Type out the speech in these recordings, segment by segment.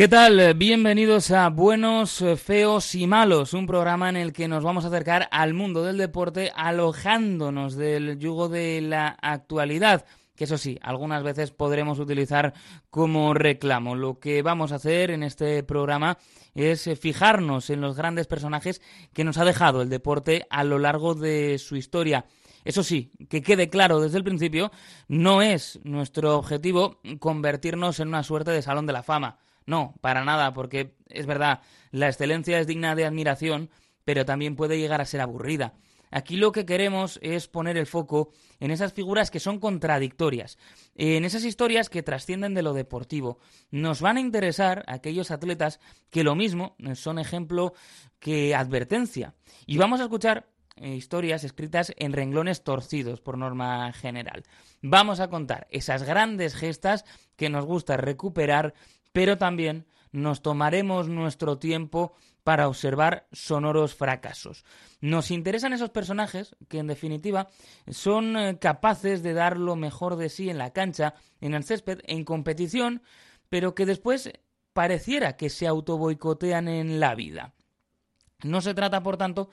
¿Qué tal? Bienvenidos a Buenos, Feos y Malos, un programa en el que nos vamos a acercar al mundo del deporte alojándonos del yugo de la actualidad que eso sí, algunas veces podremos utilizar como reclamo. Lo que vamos a hacer en este programa es fijarnos en los grandes personajes que nos ha dejado el deporte a lo largo de su historia. Eso sí, que quede claro desde el principio, no es nuestro objetivo convertirnos en una suerte de salón de la fama. No, para nada, porque es verdad, la excelencia es digna de admiración, pero también puede llegar a ser aburrida. Aquí lo que queremos es poner el foco en esas figuras que son contradictorias, en esas historias que trascienden de lo deportivo. Nos van a interesar aquellos atletas que lo mismo son ejemplo que advertencia. Y vamos a escuchar eh, historias escritas en renglones torcidos por norma general. Vamos a contar esas grandes gestas que nos gusta recuperar pero también nos tomaremos nuestro tiempo para observar sonoros fracasos. Nos interesan esos personajes que, en definitiva, son eh, capaces de dar lo mejor de sí en la cancha, en el césped, en competición, pero que después pareciera que se autoboicotean en la vida. No se trata, por tanto,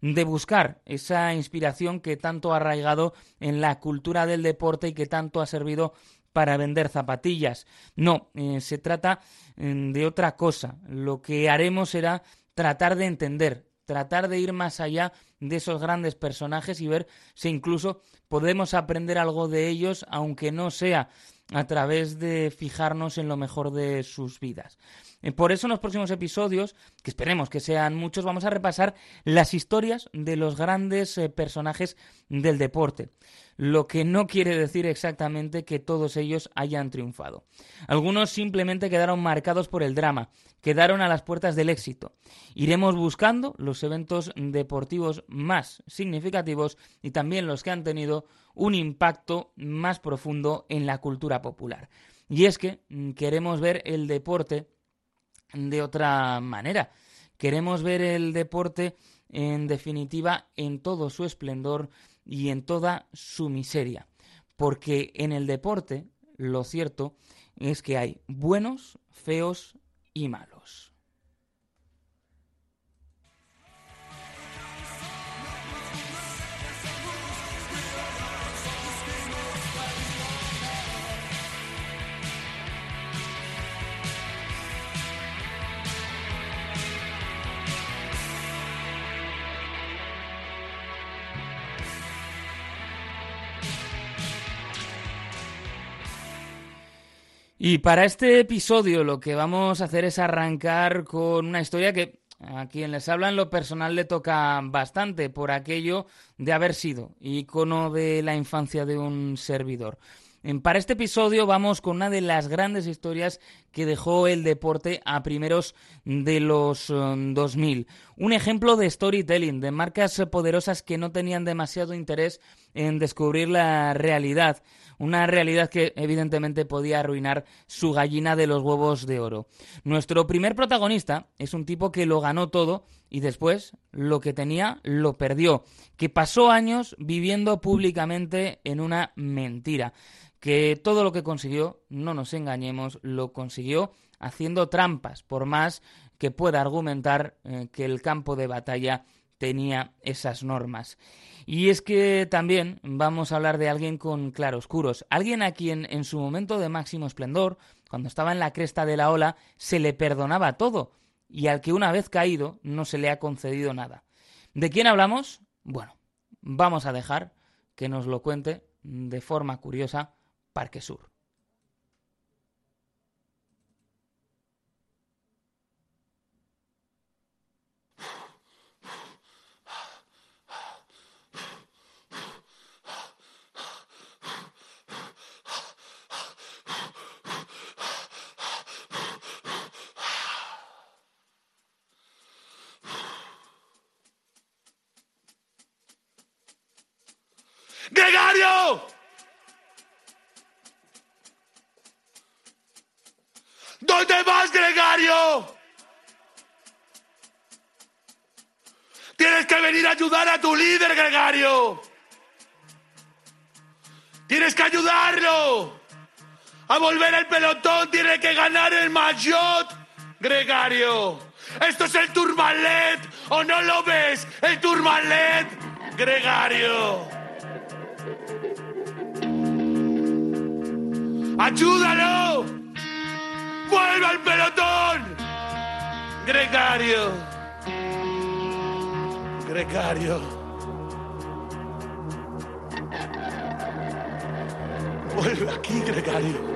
de buscar esa inspiración que tanto ha arraigado en la cultura del deporte y que tanto ha servido para vender zapatillas. No, eh, se trata mm, de otra cosa. Lo que haremos será tratar de entender, tratar de ir más allá de esos grandes personajes y ver si incluso podemos aprender algo de ellos, aunque no sea a través de fijarnos en lo mejor de sus vidas. Eh, por eso en los próximos episodios, que esperemos que sean muchos, vamos a repasar las historias de los grandes eh, personajes del deporte lo que no quiere decir exactamente que todos ellos hayan triunfado. Algunos simplemente quedaron marcados por el drama, quedaron a las puertas del éxito. Iremos buscando los eventos deportivos más significativos y también los que han tenido un impacto más profundo en la cultura popular. Y es que mm, queremos ver el deporte de otra manera. Queremos ver el deporte, en definitiva, en todo su esplendor y en toda su miseria. Porque en el deporte, lo cierto es que hay buenos, feos y malos. Y para este episodio lo que vamos a hacer es arrancar con una historia que a quien les habla en lo personal le toca bastante por aquello de haber sido icono de la infancia de un servidor. Para este episodio vamos con una de las grandes historias que dejó el deporte a primeros de los 2000. Um, un ejemplo de storytelling, de marcas poderosas que no tenían demasiado interés en descubrir la realidad una realidad que evidentemente podía arruinar su gallina de los huevos de oro. Nuestro primer protagonista es un tipo que lo ganó todo y después lo que tenía lo perdió, que pasó años viviendo públicamente en una mentira, que todo lo que consiguió, no nos engañemos, lo consiguió haciendo trampas, por más que pueda argumentar eh, que el campo de batalla tenía esas normas. Y es que también vamos a hablar de alguien con claroscuros, alguien a quien en su momento de máximo esplendor, cuando estaba en la cresta de la ola, se le perdonaba todo, y al que una vez caído no se le ha concedido nada. ¿De quién hablamos? Bueno, vamos a dejar que nos lo cuente de forma curiosa Parque Sur. ¡Gregario! ¿Dónde vas, Gregario? Tienes que venir a ayudar a tu líder, Gregario. Tienes que ayudarlo. A volver el pelotón, tiene que ganar el maillot Gregario. Esto es el Turmalet. ¿O no lo ves? El Turmalet. Gregario. ¡Ayúdalo! ¡Vuelve al pelotón! Gregario. Gregario. Vuelve aquí, Gregario.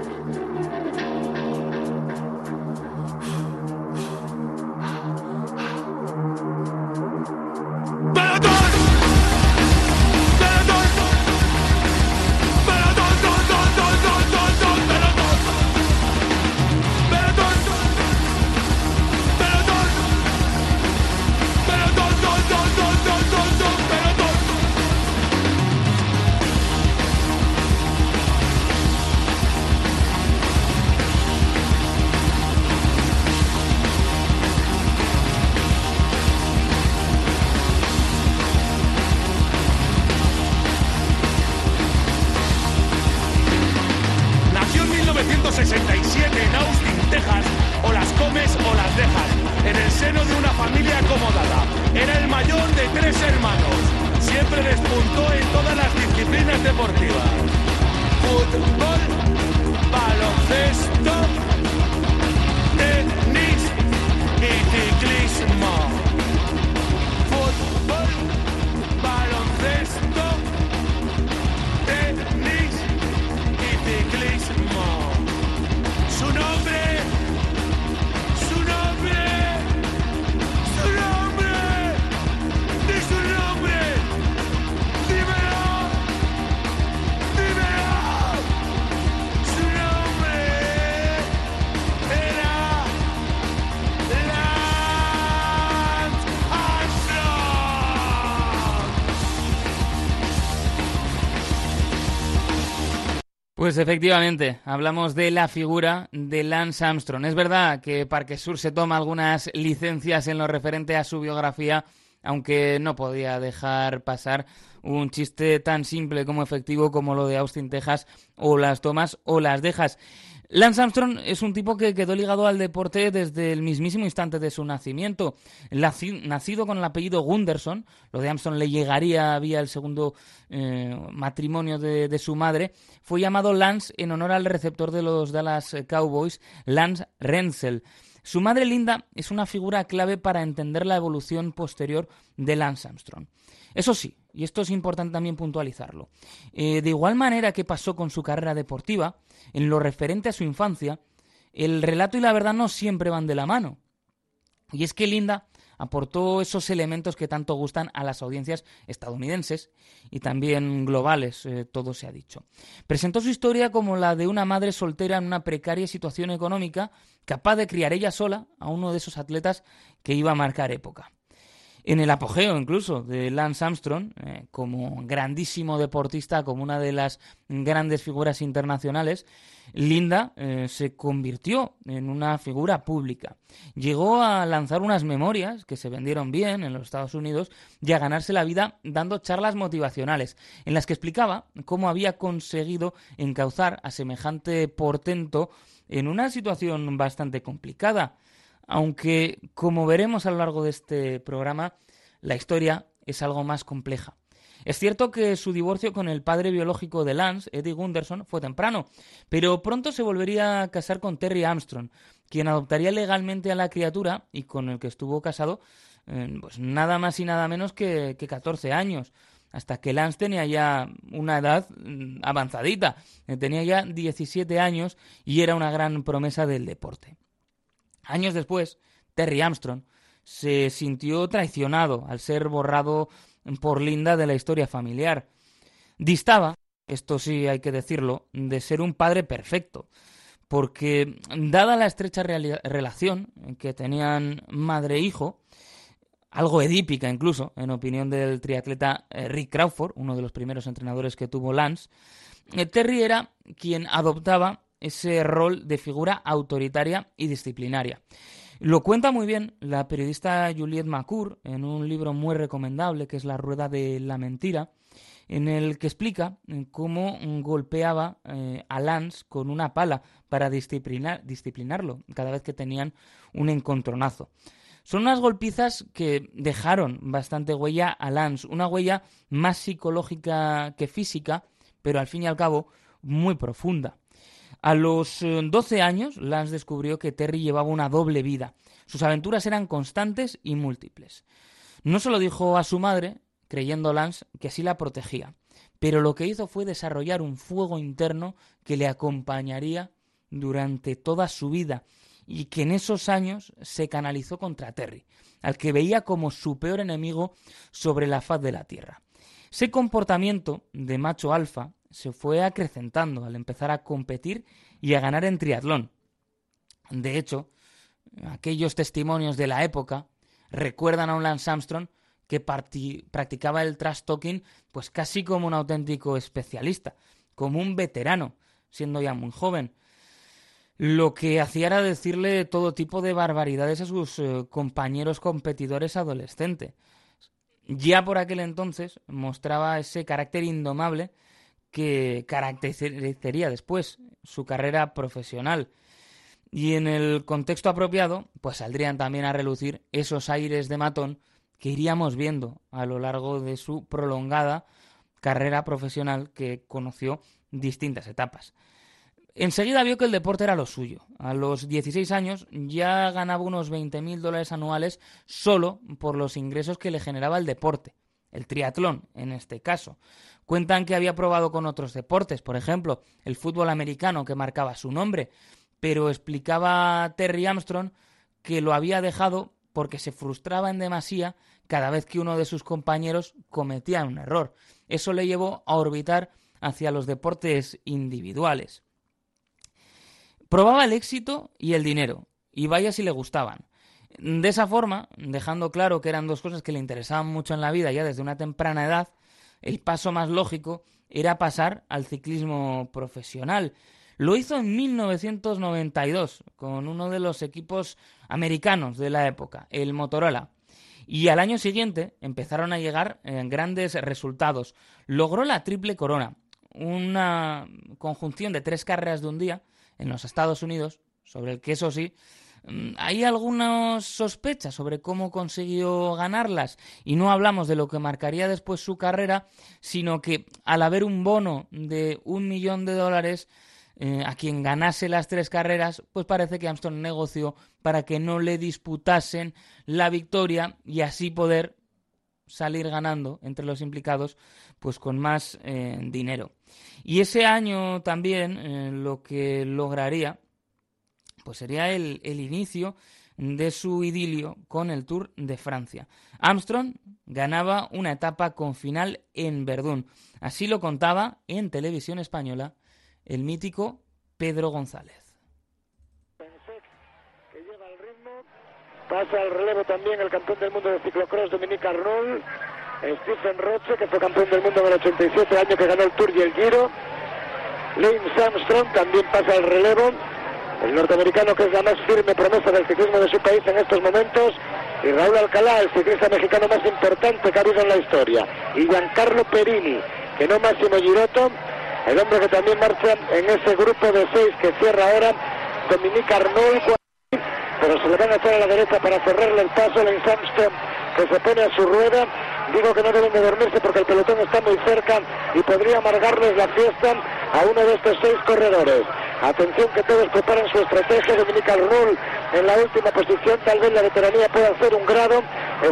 Efectivamente, hablamos de la figura de Lance Armstrong. Es verdad que Parque Sur se toma algunas licencias en lo referente a su biografía, aunque no podía dejar pasar un chiste tan simple como efectivo como lo de Austin, Texas, o las tomas o las dejas. Lance Armstrong es un tipo que quedó ligado al deporte desde el mismísimo instante de su nacimiento. Nacido con el apellido Gunderson, lo de Armstrong le llegaría vía el segundo eh, matrimonio de, su madre, fue llamado Lance en honor al receptor de los Dallas Cowboys, Lance Renzel. Su madre Linda es una figura clave para entender la evolución posterior de Lance Armstrong. Eso sí, y esto es importante también puntualizarlo, eh, de igual manera que pasó con su carrera deportiva, en lo referente a su infancia, el relato y la verdad no siempre van de la mano. Y es que Linda aportó esos elementos que tanto gustan a las audiencias estadounidenses y también globales, eh, todo se ha dicho. Presentó su historia como la de una madre soltera en una precaria situación económica, capaz de criar ella sola a uno de esos atletas que iba a marcar época en el apogeo incluso de Lance Armstrong, eh, como grandísimo deportista, como una de las grandes figuras internacionales, Linda eh, se convirtió en una figura pública. Llegó a lanzar unas memorias que se vendieron bien en los Estados Unidos y a ganarse la vida dando charlas motivacionales, en las que explicaba cómo había conseguido encauzar a semejante portento en una situación bastante complicada aunque, como veremos a lo largo de este programa, la historia es algo más compleja. Es cierto que su divorcio con el padre biológico de Lance, Eddie Gunderson, fue temprano, pero pronto se volvería a casar con Terry Armstrong, quien adoptaría legalmente a la criatura y con el que estuvo casado eh, pues nada más y nada menos que, que 14 años, hasta que Lance tenía ya una edad mm, avanzadita, eh, tenía ya 17 años y era una gran promesa del deporte. Años después, Terry Armstrong se sintió traicionado al ser borrado por Linda de la historia familiar. Distaba, esto sí hay que decirlo, de ser un padre perfecto, porque dada la estrecha relación que tenían madre e hijo, algo edípica incluso, en opinión del triatleta eh, Rick Crawford, uno de los primeros entrenadores que tuvo Lance, eh, Terry era quien adoptaba ese rol de figura autoritaria y disciplinaria. Lo cuenta muy bien la periodista Juliette Macour en un libro muy recomendable que es La Rueda de la Mentira, en el que explica eh, cómo golpeaba a Lance con una pala para disciplinar, disciplinarlo cada vez que tenían un encontronazo. Son unas golpizas que dejaron bastante huella a Lance, una huella más psicológica que física, pero al fin y al cabo muy profunda. A los 12 eh, años, Lance descubrió que Terry llevaba una doble vida. Sus aventuras eran constantes y múltiples. No se lo dijo a su madre, creyendo Lance que así la protegía. Pero lo que hizo fue desarrollar un fuego interno que le acompañaría durante toda su vida y que en esos años se canalizó contra Terry, al que veía como su peor enemigo sobre la faz de la Tierra. Ese comportamiento de macho alfa se fue acrecentando al empezar a competir y a ganar en triatlón. De hecho, aquellos testimonios de la época recuerdan a un Lance Armstrong que practicaba el trash talking pues casi como un auténtico especialista, como un veterano, siendo ya muy joven. Lo que hacía era decirle todo tipo de barbaridades a sus eh, compañeros competidores adolescentes. Ya por aquel entonces mostraba ese carácter indomable que caracterizaría después su carrera profesional. Y en el contexto apropiado, pues saldrían también a relucir esos aires de matón que iríamos viendo a lo largo de su prolongada carrera profesional que conoció distintas etapas. Enseguida vio que el deporte era lo suyo. A los 16 años ya ganaba unos 20.000 dólares anuales solo por los ingresos que le generaba el deporte, el triatlón en este caso. Cuentan que había probado con otros deportes, por ejemplo, el fútbol americano que marcaba su nombre, pero explicaba Terry Armstrong que lo había dejado porque se frustraba en demasía cada vez que uno de sus compañeros cometía un error. Eso le llevó a orbitar hacia los deportes individuales. Probaba el éxito y el dinero, y vaya si le gustaban. De esa forma, dejando claro que eran dos cosas que le interesaban mucho en la vida ya desde una temprana edad, el paso más lógico era pasar al ciclismo profesional. Lo hizo en 1992 con uno de los equipos americanos de la época, el Motorola. Y al año siguiente empezaron a llegar eh, grandes resultados. Logró la triple corona, una conjunción de tres carreras de un día en los Estados Unidos, sobre el que eso sí, mm, hay algunas sospechas sobre cómo consiguió ganarlas. Y no hablamos de lo que marcaría después su carrera, sino que al haber un bono de un millón de dólares eh, a quien ganase las tres carreras, pues parece que Armstrong negoció para que no le disputasen la victoria y así poder salir ganando entre los implicados pues con más eh, dinero. Y ese año también eh, lo que lograría pues sería el, el inicio de su idilio con el Tour de Francia. Armstrong ganaba una etapa con final en Verdún. Así lo contaba en televisión española el mítico Pedro González. Que lleva el ritmo, pasa al relevo también el campeón del mundo de ciclocross Dominique Arnold, Stephen Roche, que fue campeón del mundo en el 87 año que ganó el Tour y el Giro. Lance Armstrong también pasa al relevo. El norteamericano que es la más firme promesa del ciclismo de su país en estos momentos. Y Raúl Alcalá, el ciclista mexicano más importante que ha habido en la historia. Y Giancarlo Perini, que no Máximo Giroto, el hombre que también marcha en ese grupo de seis que cierra ahora, Dominique Arnold, pero se le van a hacer a la derecha para cerrarle el paso, el Armstrong que se pone a su rueda. Digo que no deben de dormirse porque el pelotón está muy cerca y podría amargarles la fiesta a uno de estos seis corredores. Atención que todos preparan su estrategia. Dominique Arnold en la última posición. Tal vez la veteranía pueda hacer un grado.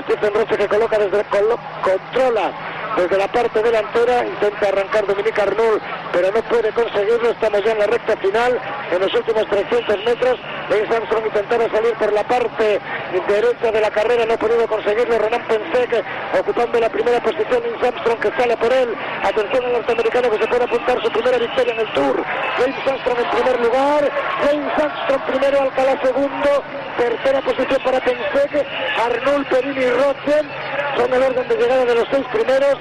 Stephen Roche que coloca desde controla desde la parte delantera, intenta arrancar Dominique Arnold, pero no puede conseguirlo, estamos ya en la recta final, en los últimos 300 metros, Lance Armstrong intentaba salir por la parte derecha de la carrera, no ha podido conseguirlo, Renan Pensek ocupando la primera posición, Lance Armstrong que sale por él, atención al norteamericano que se puede apuntar su primera victoria en el Tour, James Armstrong en primer lugar, James Armstrong primero, Alcalá segundo, tercera posición para Pensek, Arnold, Perini y Rochen son el orden de llegada de los seis primeros,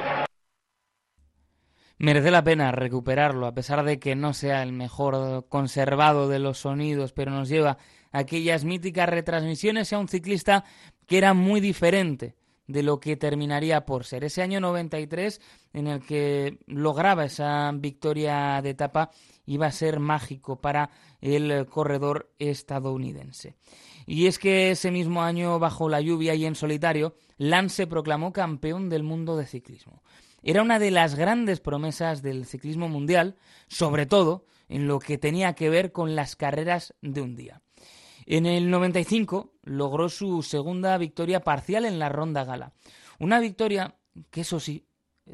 merece la pena recuperarlo, a pesar de que no sea el mejor conservado de los sonidos, pero nos lleva a aquellas míticas retransmisiones a un ciclista que era muy diferente de lo que terminaría por ser. Ese año 93 en el que lograba esa victoria de etapa iba a ser mágico para el corredor estadounidense. Y es que ese mismo año, bajo la lluvia y en solitario, Lance se proclamó campeón del mundo de ciclismo. Era una de las grandes promesas del ciclismo mundial, sobre todo en lo que tenía que ver con las carreras de un día. En el 95 logró su segunda victoria parcial en la Ronda Gala. Una victoria que, eso sí,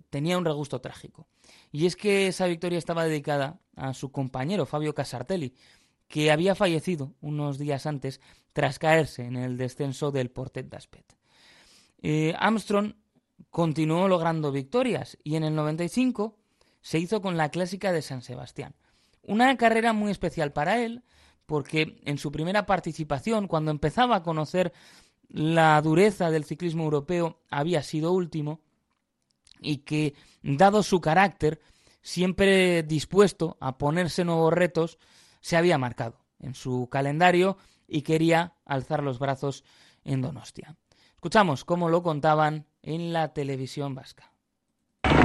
tenía un regusto trágico. Y es que esa victoria estaba dedicada a su compañero Fabio Casartelli, que había fallecido unos días antes tras caerse en el descenso del Portet d'Aspet. Eh, Armstrong continuó logrando victorias y en el 95 se hizo con la clásica de San Sebastián. Una carrera muy especial para él, porque en su primera participación, cuando empezaba a conocer la dureza del ciclismo europeo, había sido último y que, dado su carácter, siempre dispuesto a ponerse nuevos retos, se había marcado en su calendario y quería alzar los brazos en Donostia. Escuchamos cómo lo contaban en la televisión vasca.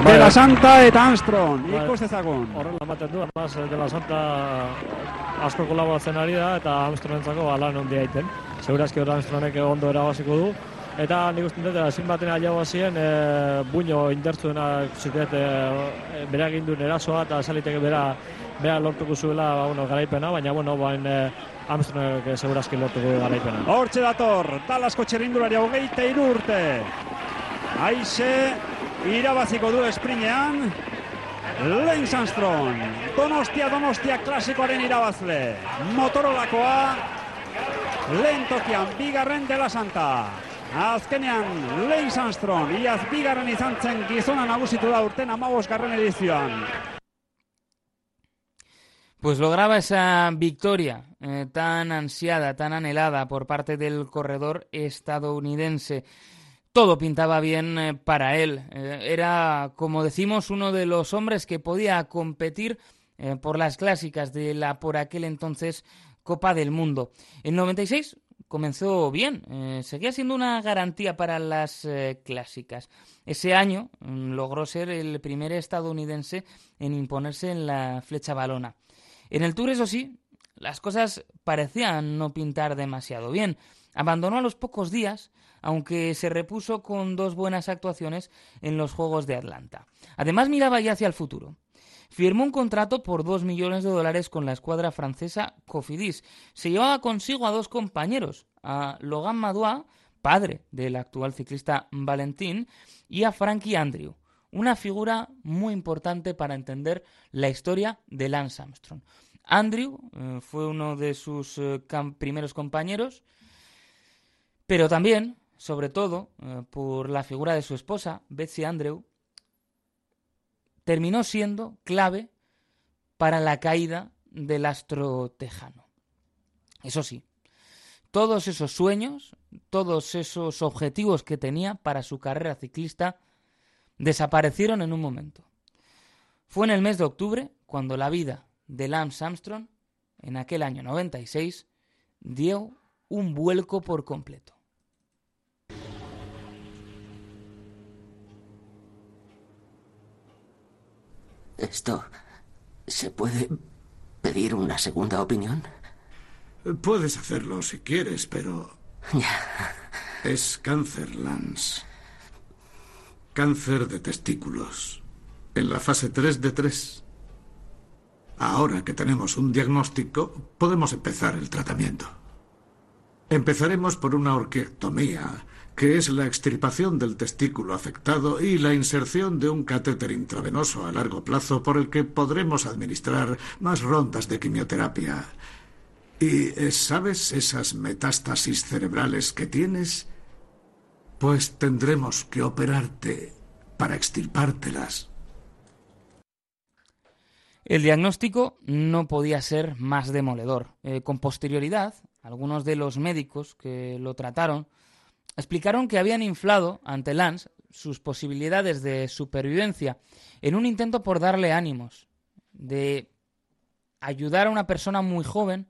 De la Santa eta Armstrong, ikus dezagun. Horrela ematen du, además, de la Santa asko kolaboratzen ari da, eta Armstrongentzako alan ondia egiten. Segurazki hor Armstrongek ondo erabaziko du. Eta nik uste dut, ezin baten aiago zien, e, buño indertzuena ziteet e, bera duen erasoa, eta saliteke bera, bera lortuko zuela ba, bueno, garaipena, baina bueno, bain e, Armstrongek segurazki lortuko garaipena. Hortxe dator, talasko txerrindulari hogeita irurte. Aixe, irabaziko du esprinean, Lance Armstrong, Donostia, Donostia klasikoaren irabazle. Motorolakoa, lehen tokian, bigarren dela santa. Azkenean, Lance Armstrong, iaz bigarren izan zen gizona nagusitu da urten amabos. Pues lograba esa victoria eh, tan ansiada, tan anhelada por parte del corredor estadounidense. Todo pintaba bien eh, para él. Eh, era, como decimos, uno de los hombres que podía competir eh, por las clásicas de la por aquel entonces Copa del Mundo. En 96 comenzó bien, seguía siendo una garantía para las clásicas. Ese año mm, logró ser el primer estadounidense en imponerse en la flecha balona. En el Tour, eso sí, las cosas parecían no pintar demasiado bien. Abandonó a los pocos días, aunque se repuso con dos buenas actuaciones en los Juegos de Atlanta. Además miraba ya hacia el futuro. Firmó un contrato por dos millones de dólares con la escuadra francesa Cofidis. Se llevaba consigo a dos compañeros, a Logan Madois, padre del actual ciclista Valentín, y a Frankie Andrew, una figura muy importante para entender la historia de Lance Armstrong. Andrew eh, fue uno de sus eh, primeros compañeros, pero también, sobre todo, eh, por la figura de su esposa, Betsy Andrew, terminó siendo clave para la caída del astro tejano. Eso sí, todos esos sueños, todos esos objetivos que tenía para su carrera ciclista desaparecieron en un momento. Fue en el mes de octubre cuando la vida de Lance Armstrong, en aquel año 96, dio un vuelco por completo. ¿Esto se puede pedir una segunda opinión? Puedes hacerlo si quieres, pero Ya. es cáncer, Lance. Cáncer de testículos. En la fase 3 de 3. Ahora que tenemos un diagnóstico, podemos empezar el tratamiento. Empezaremos por una orquiectomía, que es la extirpación del testículo afectado y la inserción de un catéter intravenoso a largo plazo por el que podremos administrar más rondas de quimioterapia. Y, eh, ¿sabes esas metástasis cerebrales que tienes? Pues tendremos que operarte para extirpártelas. El diagnóstico no podía ser más demoledor. Eh, con posterioridad, algunos de los médicos que lo trataron explicaron que habían inflado ante Lance sus posibilidades de supervivencia en un intento por darle ánimos, de ayudar a una persona muy joven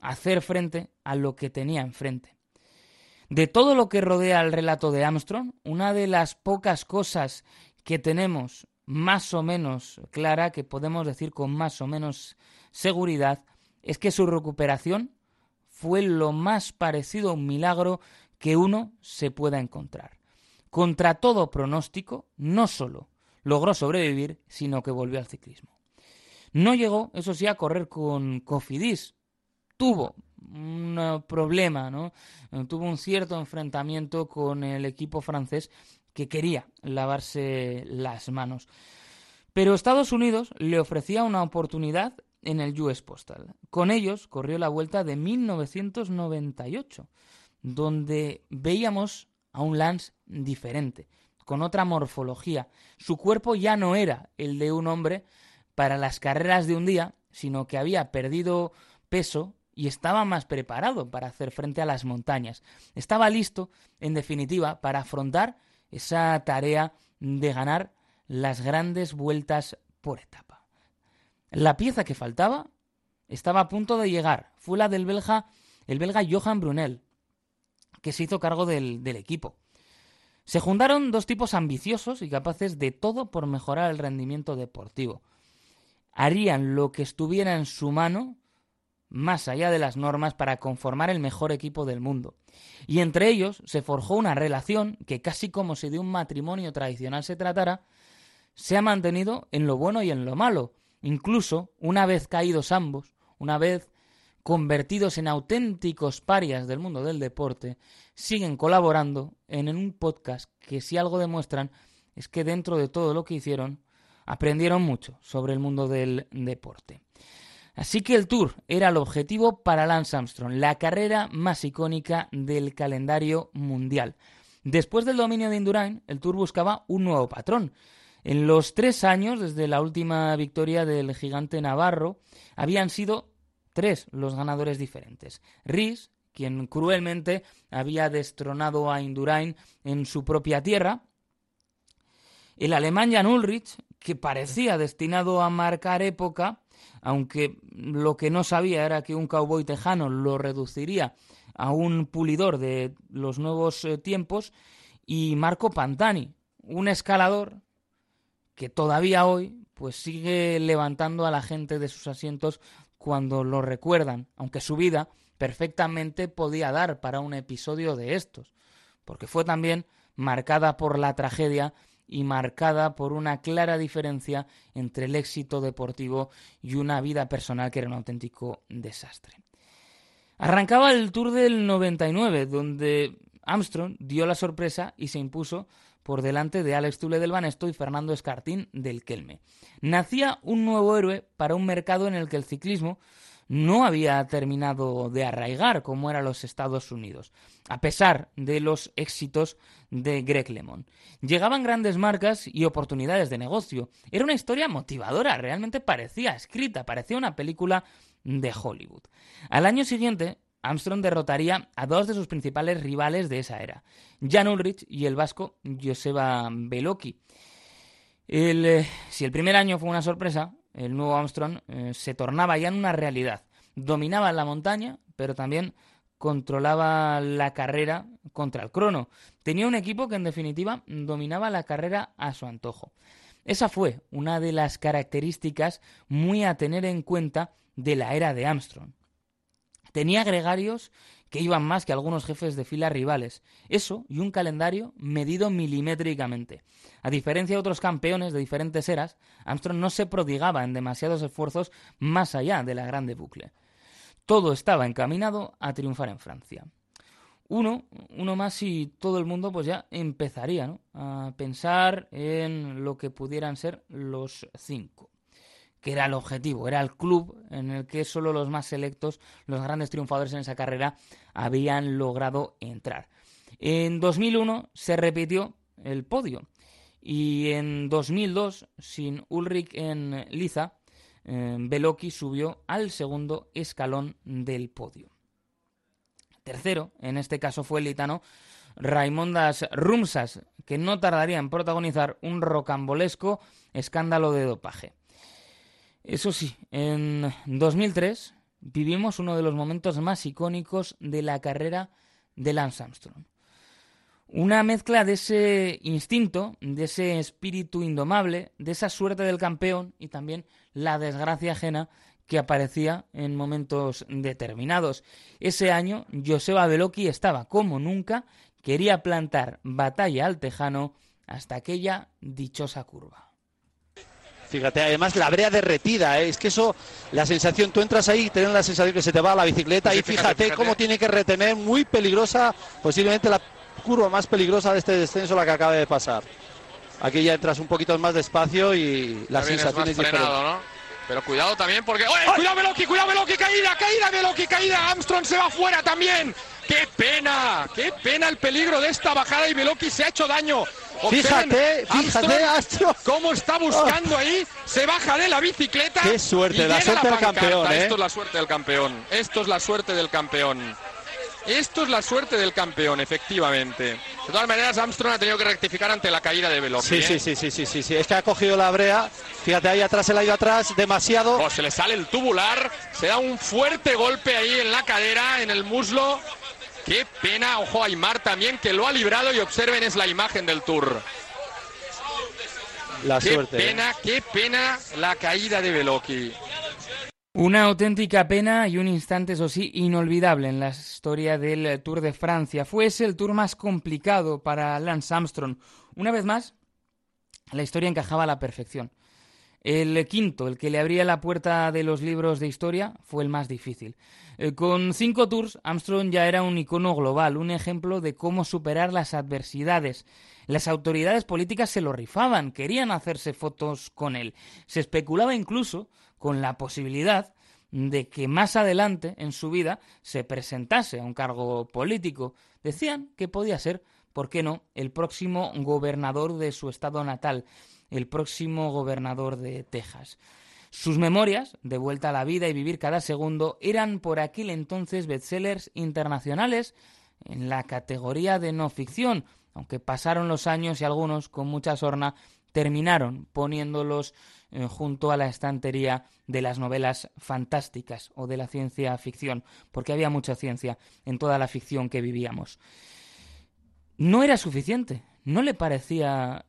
a hacer frente a lo que tenía enfrente. De todo lo que rodea el relato de Armstrong, una de las pocas cosas que tenemos más o menos clara, que podemos decir con más o menos seguridad, es que su recuperación fue lo más parecido a un milagro que uno se pueda encontrar. Contra todo pronóstico, no solo logró sobrevivir, sino que volvió al ciclismo. No llegó, eso sí, a correr con Cofidis. Tuvo un problema, ¿no? Tuvo un cierto enfrentamiento con el equipo francés que quería lavarse las manos. Pero Estados Unidos le ofrecía una oportunidad en el US Postal. Con ellos corrió la vuelta de 1998, donde veíamos a un Lance diferente, con otra morfología. Su cuerpo ya no era el de un hombre para las carreras de un día, sino que había perdido peso y estaba más preparado para hacer frente a las montañas. Estaba listo, en definitiva, para afrontar esa tarea de ganar las grandes vueltas por etapa. La pieza que faltaba estaba a punto de llegar. Fue la del belga, el belga Johan Brunel, que se hizo cargo del, del equipo. Se juntaron dos tipos ambiciosos y capaces de todo por mejorar el rendimiento deportivo. Harían lo que estuviera en su mano, más allá de las normas, para conformar el mejor equipo del mundo. Y entre ellos se forjó una relación que casi como si de un matrimonio tradicional se tratara, se ha mantenido en lo bueno y en lo malo. Incluso, una vez caídos ambos, una vez convertidos en auténticos parias del mundo del deporte, siguen colaborando en un podcast que si algo demuestran es que dentro de todo lo que hicieron, aprendieron mucho sobre el mundo del deporte. Así que el Tour era el objetivo para Lance Armstrong, la carrera más icónica del calendario mundial. Después del dominio de Indurain, el Tour buscaba un nuevo patrón. En los tres años, desde la última victoria del gigante Navarro, habían sido tres los ganadores diferentes. Ries, quien cruelmente había destronado a Indurain en su propia tierra, el alemán Jan Ulrich, que parecía destinado a marcar época, aunque lo que no sabía era que un cowboy tejano lo reduciría a un pulidor de los nuevos eh, tiempos, y Marco Pantani, un escalador que todavía hoy pues sigue levantando a la gente de sus asientos cuando lo recuerdan, aunque su vida perfectamente podía dar para un episodio de estos, porque fue también marcada por la tragedia y marcada por una clara diferencia entre el éxito deportivo y una vida personal que era un auténtico desastre. Arrancaba el Tour del 99, donde Armstrong dio la sorpresa y se impuso por delante de Alex Tule del Banesto y Fernando Escartín del Kelme. Nacía un nuevo héroe para un mercado en el que el ciclismo no había terminado de arraigar como eran los Estados Unidos, a pesar de los éxitos de Greg LeMond. Llegaban grandes marcas y oportunidades de negocio. Era una historia motivadora, realmente parecía escrita, parecía una película de Hollywood. Al año siguiente, Armstrong derrotaría a dos de sus principales rivales de esa era, Jan Ulrich y el vasco Joseba Beloki. Eh, si el primer año fue una sorpresa, el nuevo Armstrong eh, se tornaba ya en una realidad. Dominaba la montaña, pero también controlaba la carrera contra el crono. Tenía un equipo que en definitiva dominaba la carrera a su antojo. Esa fue una de las características muy a tener en cuenta de la era de Armstrong. Tenía gregarios que iban más que algunos jefes de fila rivales. Eso y un calendario medido milimétricamente. A diferencia de otros campeones de diferentes eras, Armstrong no se prodigaba en demasiados esfuerzos más allá de la grande bucle. Todo estaba encaminado a triunfar en Francia. Uno, uno más y todo el mundo pues ya empezaría a pensar en lo que pudieran ser los cinco que era el objetivo, era el club en el que solo los más selectos, los grandes triunfadores en esa carrera, habían logrado entrar. En 2001 se repitió el podio y en 2002, sin Ulrich en liza, eh, subió al segundo escalón del podio. Tercero, en este caso fue el litano Raimondas Rumsas, que no tardaría en protagonizar un rocambolesco escándalo de dopaje. Eso sí, en 2003 vivimos uno de los momentos más icónicos de la carrera de Lance Armstrong. Una mezcla de ese instinto, de ese espíritu indomable, de esa suerte del campeón y también la desgracia ajena que aparecía en momentos determinados. Ese año, Joseba Beloki estaba como nunca, quería plantar batalla al tejano hasta aquella dichosa curva. Fíjate, además la brea derretida, ¿eh? es que eso, la sensación, tú entras ahí y tienes la sensación que se te va la bicicleta y fíjate, cómo tiene que retener, muy peligrosa, posiblemente la curva más peligrosa de este descenso la que acaba de pasar. Aquí ya entras un poquito más despacio y la sensación es diferente. ¿no? Pero cuidado también porque... ¡Oye, cuidado Veloki, cuidado Veloki, caída, caída Veloki, caída! Armstrong se va fuera también. ¡Qué pena! ¡Qué pena el peligro de esta bajada y Veloki se ha hecho daño! Fíjate, fíjate, Astro. ¿Cómo está buscando ahí? Se baja de la bicicleta. ¡Qué suerte! La suerte del campeón, ¿eh? Esto es la suerte del campeón. Esto es la suerte del campeón. Esto es la suerte del campeón, efectivamente. De todas maneras, Armstrong ha tenido que rectificar ante la caída de Veloci. Sí, ¿eh? sí, sí, sí, sí, sí, sí. Es que ha cogido la brea. Fíjate, ahí atrás se le ha ido atrás demasiado. Oh, se le sale el tubular. Se da un fuerte golpe ahí en la cadera, en el muslo. Qué pena. Ojo, Aymar también, que lo ha librado. Y observen, es la imagen del Tour. La qué suerte. Qué pena, qué pena la caída de Veloki. Una auténtica pena y un instante, eso sí, inolvidable en la historia del Tour de Francia. Fue ese el tour más complicado para Lance Armstrong. Una vez más, la historia encajaba a la perfección. El quinto, el que le abría la puerta de los libros de historia, fue el más difícil. Eh, con cinco tours, Armstrong ya era un icono global, un ejemplo de cómo superar las adversidades. Las autoridades políticas se lo rifaban, querían hacerse fotos con él. Se especulaba incluso con la posibilidad de que más adelante en su vida se presentase a un cargo político. Decían que podía ser, ¿por qué no?, el próximo gobernador de su estado natal, el próximo gobernador de Texas. Sus memorias, de vuelta a la vida y vivir cada segundo, eran por aquel entonces bestsellers internacionales en la categoría de no ficción, aunque pasaron los años y algunos, con mucha sorna, terminaron poniéndolos eh, junto a la estantería de las novelas fantásticas o de la ciencia ficción, porque había mucha ciencia en toda la ficción que vivíamos. No era suficiente, no le parecía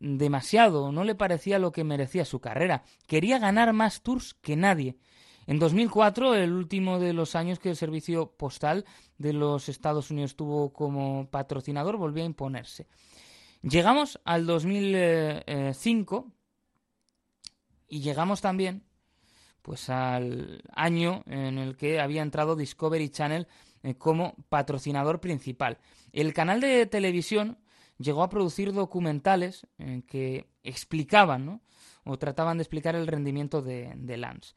demasiado, no le parecía lo que merecía su carrera. Quería ganar más tours que nadie. En 2004, el último de los años que el servicio postal de los Estados Unidos tuvo como patrocinador, volvió a imponerse. Llegamos al 2005 y llegamos también pues al año en el que había entrado Discovery Channel eh, como patrocinador principal. El canal de televisión llegó a producir documentales eh, que explicaban ¿no? o trataban de explicar el rendimiento de, de Lance.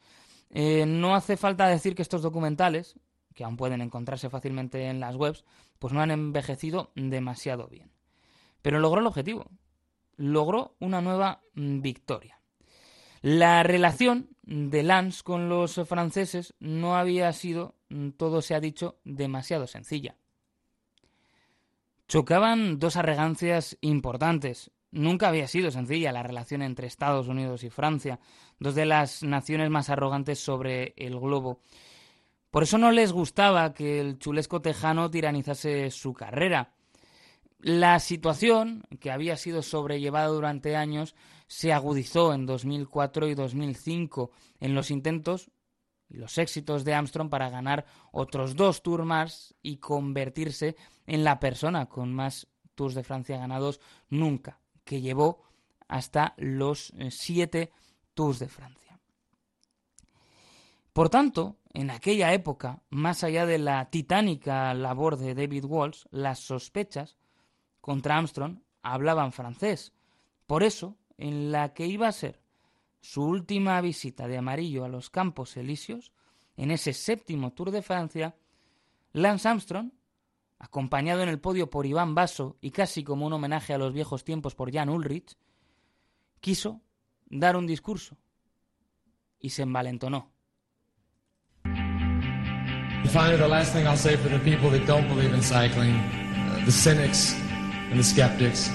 Eh, no hace falta decir que estos documentales, que aún pueden encontrarse fácilmente en las webs, pues no han envejecido demasiado bien. Pero logró el objetivo. Logró una nueva mm, victoria. La relación de Lance con los franceses no había sido, mm, todo se ha dicho, demasiado sencilla. Chocaban dos arrogancias importantes. Nunca había sido sencilla la relación entre Estados Unidos y Francia, dos de las naciones más arrogantes sobre el globo. Por eso no les gustaba que el chulesco tejano tiranizase su carrera. La situación, que había sido sobrellevada durante años, se agudizó en 2004 y 2005 en los intentos y los éxitos de Armstrong para ganar otros dos tours más y convertirse en la persona con más Tours de Francia ganados nunca, que llevó hasta los eh, siete Tours de Francia. Por tanto, en aquella época, más allá de la titánica labor de David Walsh, las sospechas contra Armstrong hablaban francés. Por eso, en la que iba a ser su última visita de amarillo a los Campos Elíseos, en ese séptimo Tour de Francia, Lance Armstrong, acompañado en el podio por Iván Basso y casi como un homenaje a los viejos tiempos por Jan Ulrich, quiso dar un discurso y se envalentonó. Finally, the last thing I'll say for the people that don't believe in cycling, uh, the cynics and the skeptics,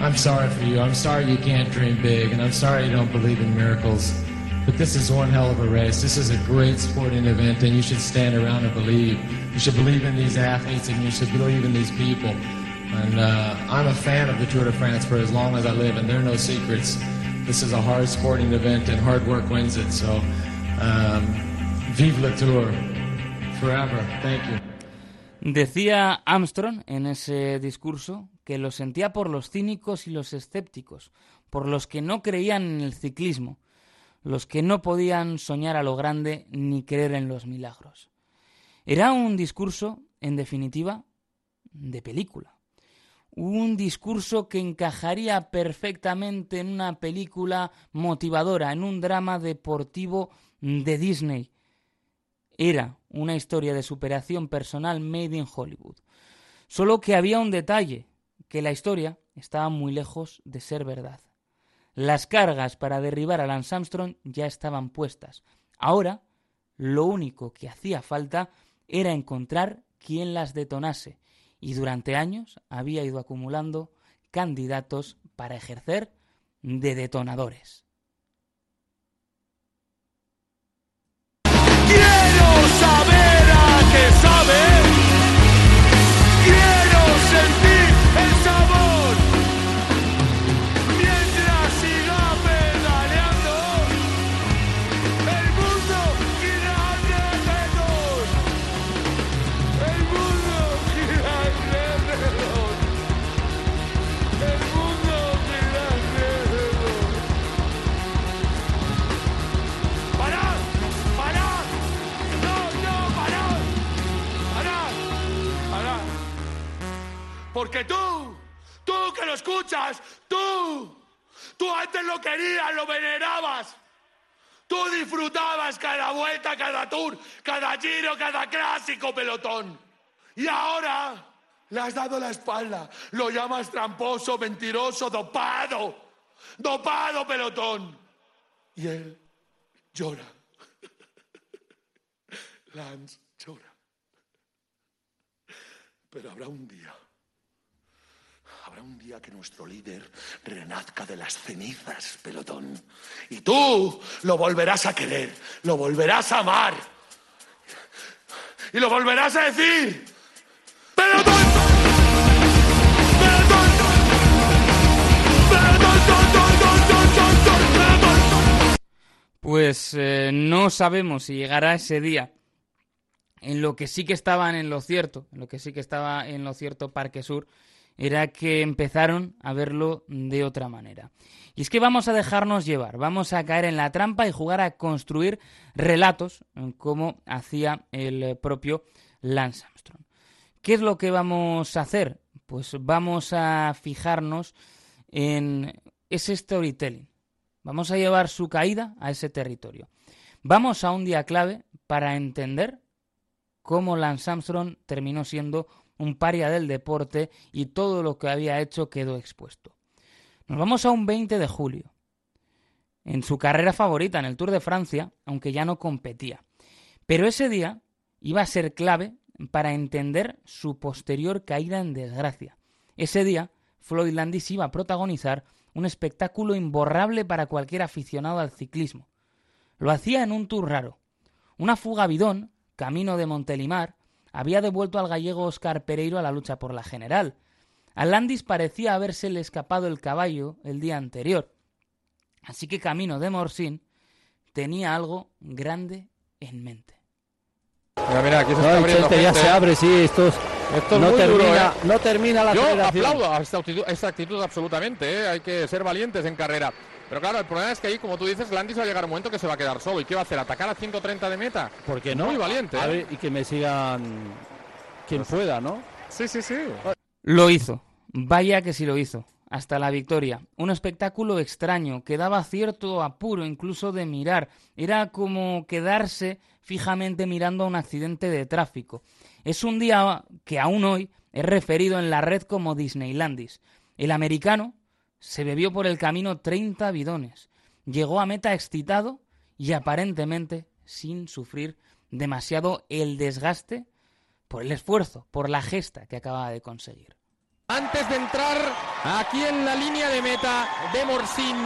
I'm sorry for you. I'm sorry you can't dream big, and I'm sorry you don't believe in miracles. But this is one hell of a race. This is a great sporting event, and you should stand around and believe. You should believe in these athletes, and you should believe in these people. And uh, I'm a fan of the Tour de France for as long as I live, and there are no secrets. This is a hard sporting event, and hard work wins it. So, um, vive la Tour, forever. Thank you. Decía Armstrong en ese discurso que lo sentía por los cínicos y los escépticos, por los que no creían en el ciclismo, los que no podían soñar a lo grande ni creer en los milagros. Era un discurso, en definitiva, de película. Un discurso que encajaría perfectamente en una película motivadora, en un drama deportivo de Disney. Era una historia de superación personal made in Hollywood. Solo que había un detalle, que la historia estaba muy lejos de ser verdad. Las cargas para derribar a Lance Armstrong ya estaban puestas. Ahora, lo único que hacía falta era encontrar quién las detonase, y durante años había ido acumulando candidatos para ejercer de detonadores. Quiero saber a qué. Has dado la espalda. Lo llamas tramposo, mentiroso, dopado. Dopado pelotón. Y él llora. Lance llora. Pero habrá un día, habrá un día que nuestro líder renazca de las cenizas, pelotón. Y tú lo volverás a querer, lo volverás a amar. Y lo volverás a decir. ¡Pelotón! Pues eh, no sabemos si llegará ese día. En lo que sí que estaban en lo cierto, en lo que sí que estaba en lo cierto Parque Sur, era que empezaron a verlo de otra manera. Y es que vamos a dejarnos llevar, vamos a caer en la trampa y jugar a construir relatos, eh, como hacía el propio Lance Armstrong. ¿Qué es lo que vamos a hacer? Pues vamos a fijarnos en ese storytelling. Vamos a llevar su caída a ese territorio. Vamos a un día clave para entender cómo Lance Armstrong terminó siendo un paria del deporte y todo lo que había hecho quedó expuesto. Nos vamos a un 20 de julio, en su carrera favorita, en el Tour de Francia, aunque ya no competía. Pero ese día iba a ser clave para entender su posterior caída en desgracia. Ese día, Floyd Landis iba a protagonizar un espectáculo imborrable para cualquier aficionado al ciclismo. Lo hacía en un tour raro. Una fuga bidón, camino de Montelimar, había devuelto al gallego Oscar Pereiro a la lucha por la general. A Landis parecía habérsele escapado el caballo el día anterior. Así que camino de Morsin tenía algo grande en mente. Mira, mira, aquí se No, está el abriendo Cheste ya se ¿eh? abre, sí, esto es- Esto es no, muy termina, duro, ¿eh? no termina la Yo aceleración. aplaudo a esta actitud, esta actitud absolutamente, ¿eh? hay que ser valientes en carrera. Pero claro, el problema es que ahí, como tú dices, Landis va a llegar un momento que se va a quedar solo. ¿Y qué va a hacer? ¿Atacar a 130 de meta? ¿Por qué no? Muy valiente. A ¿eh? ver, y que me sigan quien pueda, ¿no? Sí, sí, sí. Lo hizo. Vaya que sí lo hizo. Hasta la victoria. Un espectáculo extraño que daba cierto apuro incluso de mirar. Era como quedarse fijamente mirando a un accidente de tráfico. Es un día que aún hoy es referido en la red como Disneylandis. El americano se bebió por el camino 30 bidones. Llegó a meta excitado y aparentemente sin sufrir demasiado el desgaste por el esfuerzo, por la gesta que acababa de conseguir. Antes de entrar aquí en la línea de meta de Morsin,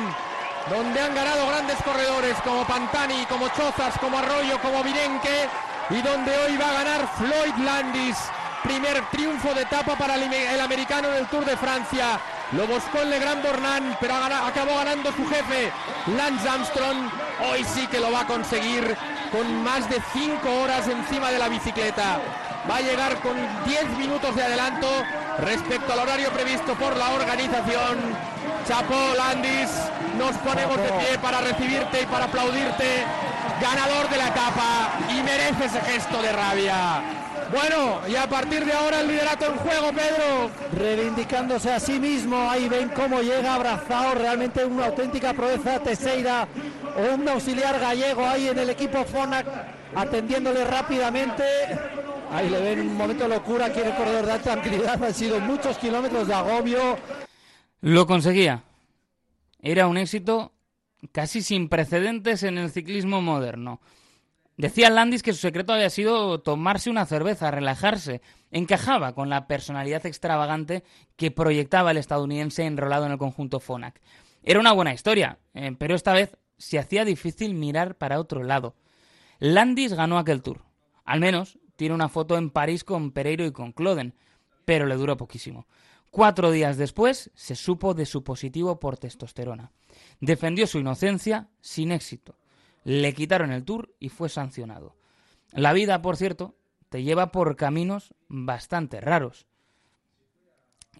donde han ganado grandes corredores como Pantani, como Chozas, como Arroyo, como Virenque, y donde hoy va a ganar Floyd Landis. Primer triunfo de etapa para el, el americano del Tour de Francia. Lo buscó el Legrand Bornán, pero acabó ganando su jefe, Lance Armstrong. Hoy sí que lo va a conseguir con más de 5 horas encima de la bicicleta. Va a llegar con 10 minutos de adelanto respecto al horario previsto por la organización. Chapo Landis, nos ponemos de pie para recibirte y para aplaudirte. Ganador de la etapa y merece ese gesto de rabia. Bueno, y a partir de ahora el liderato en juego, Pedro. Reivindicándose a sí mismo, ahí ven cómo llega abrazado, realmente una auténtica proeza Teseira, o un auxiliar gallego ahí en el equipo Fonac, atendiéndole rápidamente. Ahí le ven un momento de locura aquí en el corredor de tranquilidad, han sido muchos kilómetros de agobio. Lo conseguía. Era un éxito casi sin precedentes en el ciclismo moderno. Decía Landis que su secreto había sido tomarse una cerveza, relajarse. Encajaba con la personalidad extravagante que proyectaba el estadounidense enrolado en el conjunto Fonac. Era una buena historia, eh, pero esta vez se hacía difícil mirar para otro lado. Landis ganó aquel tour. Al menos tiene una foto en París con Pereiro y con Cloden, pero le duró poquísimo. Cuatro días después se supo de su positivo por testosterona. Defendió su inocencia sin éxito le quitaron el tour y fue sancionado. La vida, por cierto, te lleva por caminos bastante raros.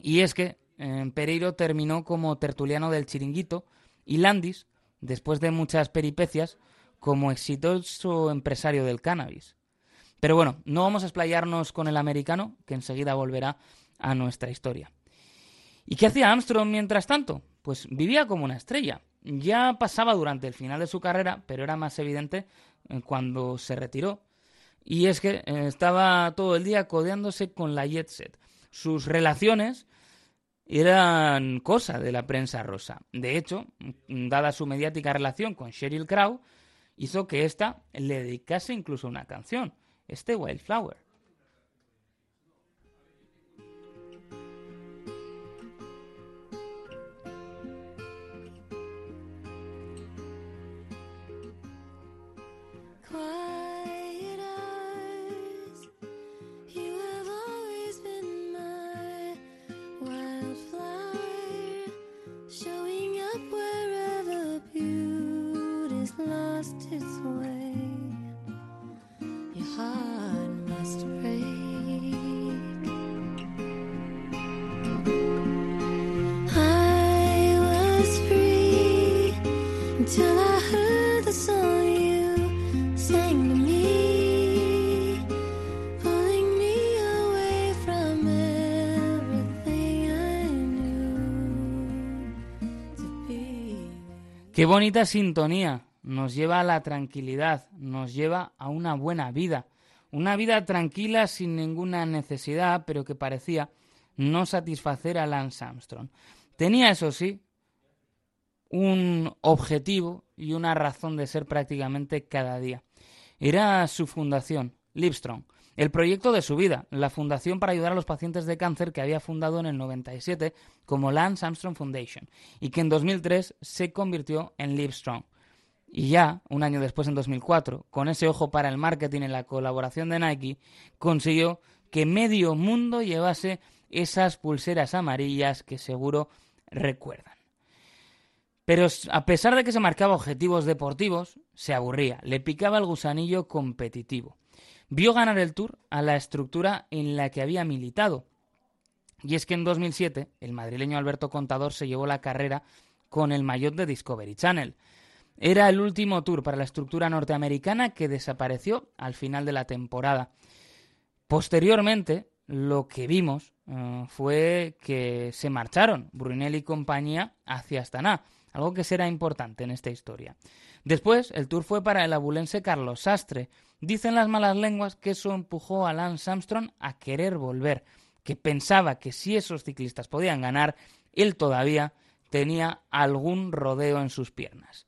Y es que eh, Pereiro terminó como tertuliano del chiringuito y Landis, después de muchas peripecias, como exitoso empresario del cannabis. Pero bueno, no vamos a explayarnos con el americano, que enseguida volverá a nuestra historia. ¿Y qué hacía Armstrong mientras tanto? Pues vivía como una estrella ya pasaba durante el final de su carrera, pero era más evidente eh, cuando se retiró. Y es que eh, estaba todo el día codeándose con la Jet Set. Sus relaciones eran cosa de la prensa rosa. De hecho, dada su mediática relación con Sheryl Crow, hizo que ésta le dedicase incluso una canción, este Wildflower. Why? Qué bonita sintonía. Nos lleva a la tranquilidad, nos lleva a una buena vida. Una vida tranquila sin ninguna necesidad, pero que parecía no satisfacer a Lance Armstrong. Tenía, eso sí, un objetivo y una razón de ser prácticamente cada día. Era su fundación, Livestrong, el proyecto de su vida, la fundación para ayudar a los pacientes de cáncer que había fundado en el 97 como Lance Armstrong Foundation y que en 2003 se convirtió en Livestrong. Y ya, un año después, en 2004, con ese ojo para el marketing en la colaboración de Nike, consiguió que medio mundo llevase esas pulseras amarillas que seguro recuerdan. Pero a pesar de que se marcaba objetivos deportivos, se aburría, le picaba el gusanillo competitivo vio ganar el Tour a la estructura en la que había militado. Y es que en 2007 el madrileño Alberto Contador se llevó la carrera con el maillot de Discovery Channel. Era el último tour para la estructura norteamericana que desapareció al final de la temporada. Posteriormente, lo que vimos eh, fue que se marcharon Brunel y compañía hacia Astana, algo que será importante en esta historia. Después, el tour fue para el abulense Carlos Sastre, Dicen las malas lenguas que eso empujó a Lance Armstrong a querer volver, que pensaba que si esos ciclistas podían ganar, él todavía tenía algún rodeo en sus piernas.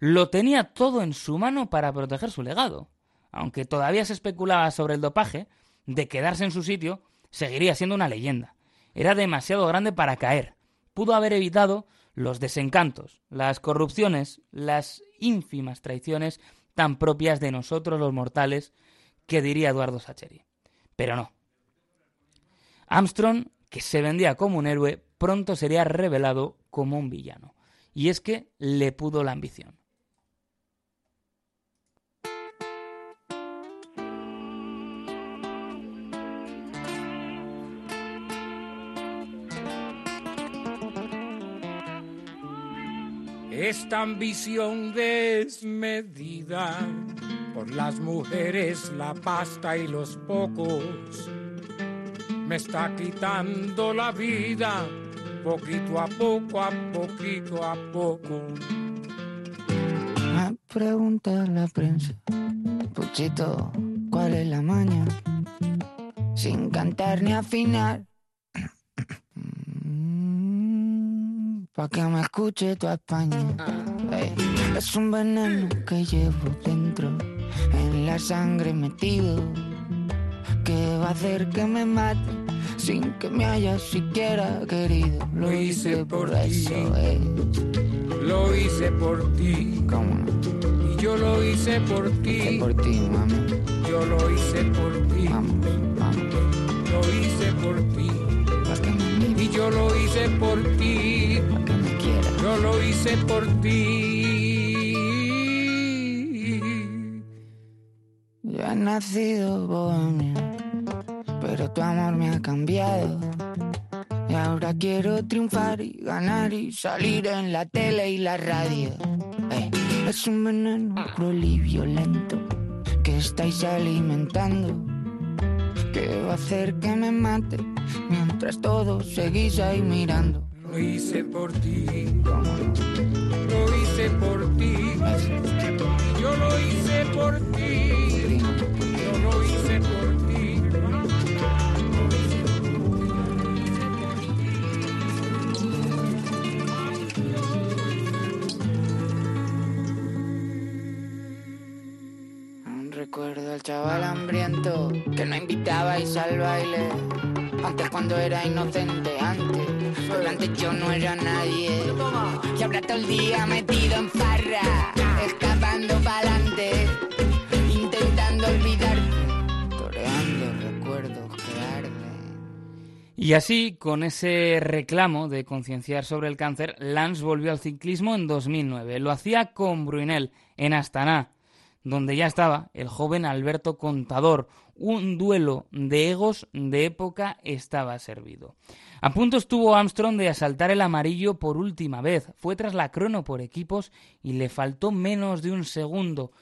Lo tenía todo en su mano para proteger su legado. Aunque todavía se especulaba sobre el dopaje, de quedarse en su sitio, seguiría siendo una leyenda. Era demasiado grande para caer. Pudo haber evitado los desencantos, las corrupciones, las ínfimas traiciones tan propias de nosotros los mortales, que diría Eduardo Sacheri. Pero no. Armstrong, que se vendía como un héroe, pronto sería revelado como un villano. Y es que le pudo la ambición. Esta ambición desmedida por las mujeres, la pasta y los pocos me está quitando la vida poquito a poco, a poquito a poco. Me pregunta la prensa, Puchito, ¿cuál es la maña? Sin cantar ni afinar. Pa' que me escuche toda España. Es un veneno que llevo dentro, en la sangre metido, que va a hacer que me mate sin que me haya siquiera querido. Lo hice por eso. Lo hice por ti. ¿Cómo? Y yo lo hice por ti. por ti, mami. Yo lo hice por ti. Vamos, vamos. Lo hice por ti. Y yo lo hice por ti. pa' que me quieras. Yo lo hice por ti. Yo he nacido bohemio, pero tu amor me ha cambiado. Y ahora quiero triunfar y ganar y salir en la tele y la radio. Es un veneno cruel y violento que estáis alimentando. Que va a hacer que me mate mientras todos seguís ahí mirando. Lo hice por ti. Lo hice por ti. Yo lo hice por ti. Baile. Antes cuando era inocente, antes. Pero antes yo no era nadie. Y ahora todo el día metido en farra, escapando pa'lante, intentando olvidar, toreando recuerdos que arden. Y así, con ese reclamo de concienciar sobre el cáncer, Lance volvió al ciclismo en 2009. Lo hacía con Brunel, en Astana, donde ya estaba el joven Alberto Contador. Un duelo de egos de época estaba servido. A punto estuvo Armstrong de asaltar el amarillo por última vez. Fue tras la crono por equipos y le faltó menos de un segundo.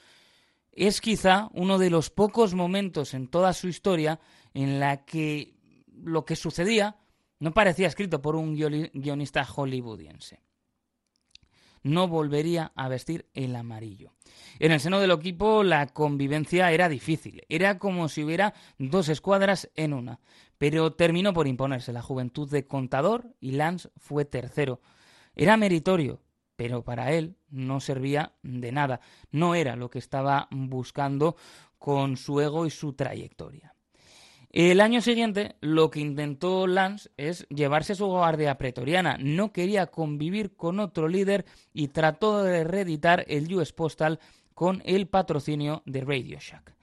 Es quizá uno de los pocos momentos en toda su historia en la que lo que sucedía no parecía escrito por un guionista hollywoodiense. No volvería a vestir el amarillo. En el seno del equipo la convivencia era difícil. Era como si hubiera dos escuadras en una. Pero terminó por imponerse la juventud de Contador y Lance fue tercero. Era meritorio, pero para él no servía de nada. No era lo que estaba buscando con su ego y su trayectoria. El año siguiente lo que intentó Lance es llevarse a su guardia pretoriana. No quería convivir con otro líder y trató de reeditar el US Postal con el patrocinio de Radio Shack.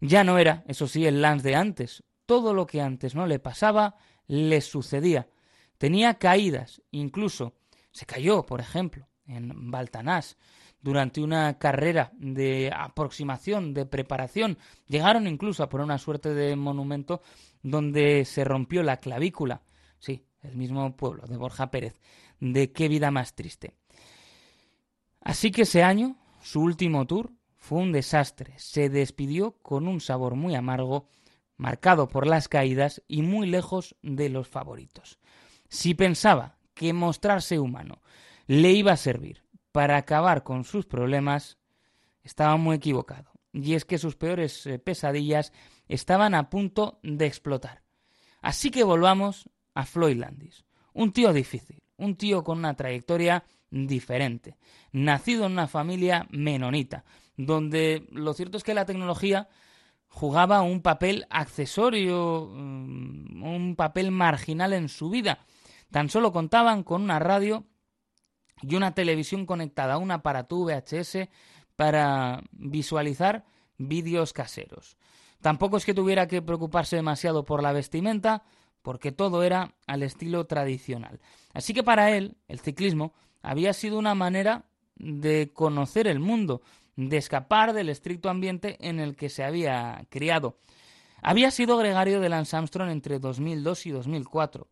Ya no era, eso sí, el Lance de antes. Todo lo que antes no le pasaba le sucedía. Tenía caídas, incluso se cayó, por ejemplo, en Baltanás durante una carrera de aproximación, de preparación. Llegaron incluso a poner una suerte de monumento donde se rompió la clavícula. Sí, el mismo pueblo de Borja Pérez. De qué vida más triste. Así que ese año, su último tour, fue un desastre. Se despidió con un sabor muy amargo, marcado por las caídas y muy lejos de los favoritos. Si pensaba que mostrarse humano le iba a servir para acabar con sus problemas, estaba muy equivocado. Y es que sus peores eh, pesadillas estaban a punto de explotar. Así que volvamos a Floyd Landis. Un tío difícil, un tío con una trayectoria diferente, nacido en una familia menonita, donde lo cierto es que la tecnología jugaba un papel accesorio, mm, un papel marginal en su vida. Tan solo contaban con una radio y una televisión conectada a un aparato VHS para visualizar vídeos caseros. Tampoco es que tuviera que preocuparse demasiado por la vestimenta, porque todo era al estilo tradicional. Así que para él, el ciclismo había sido una manera de conocer el mundo, de escapar del estricto ambiente en el que se había criado. Había sido gregario de Lance Armstrong entre 2002 y 2004,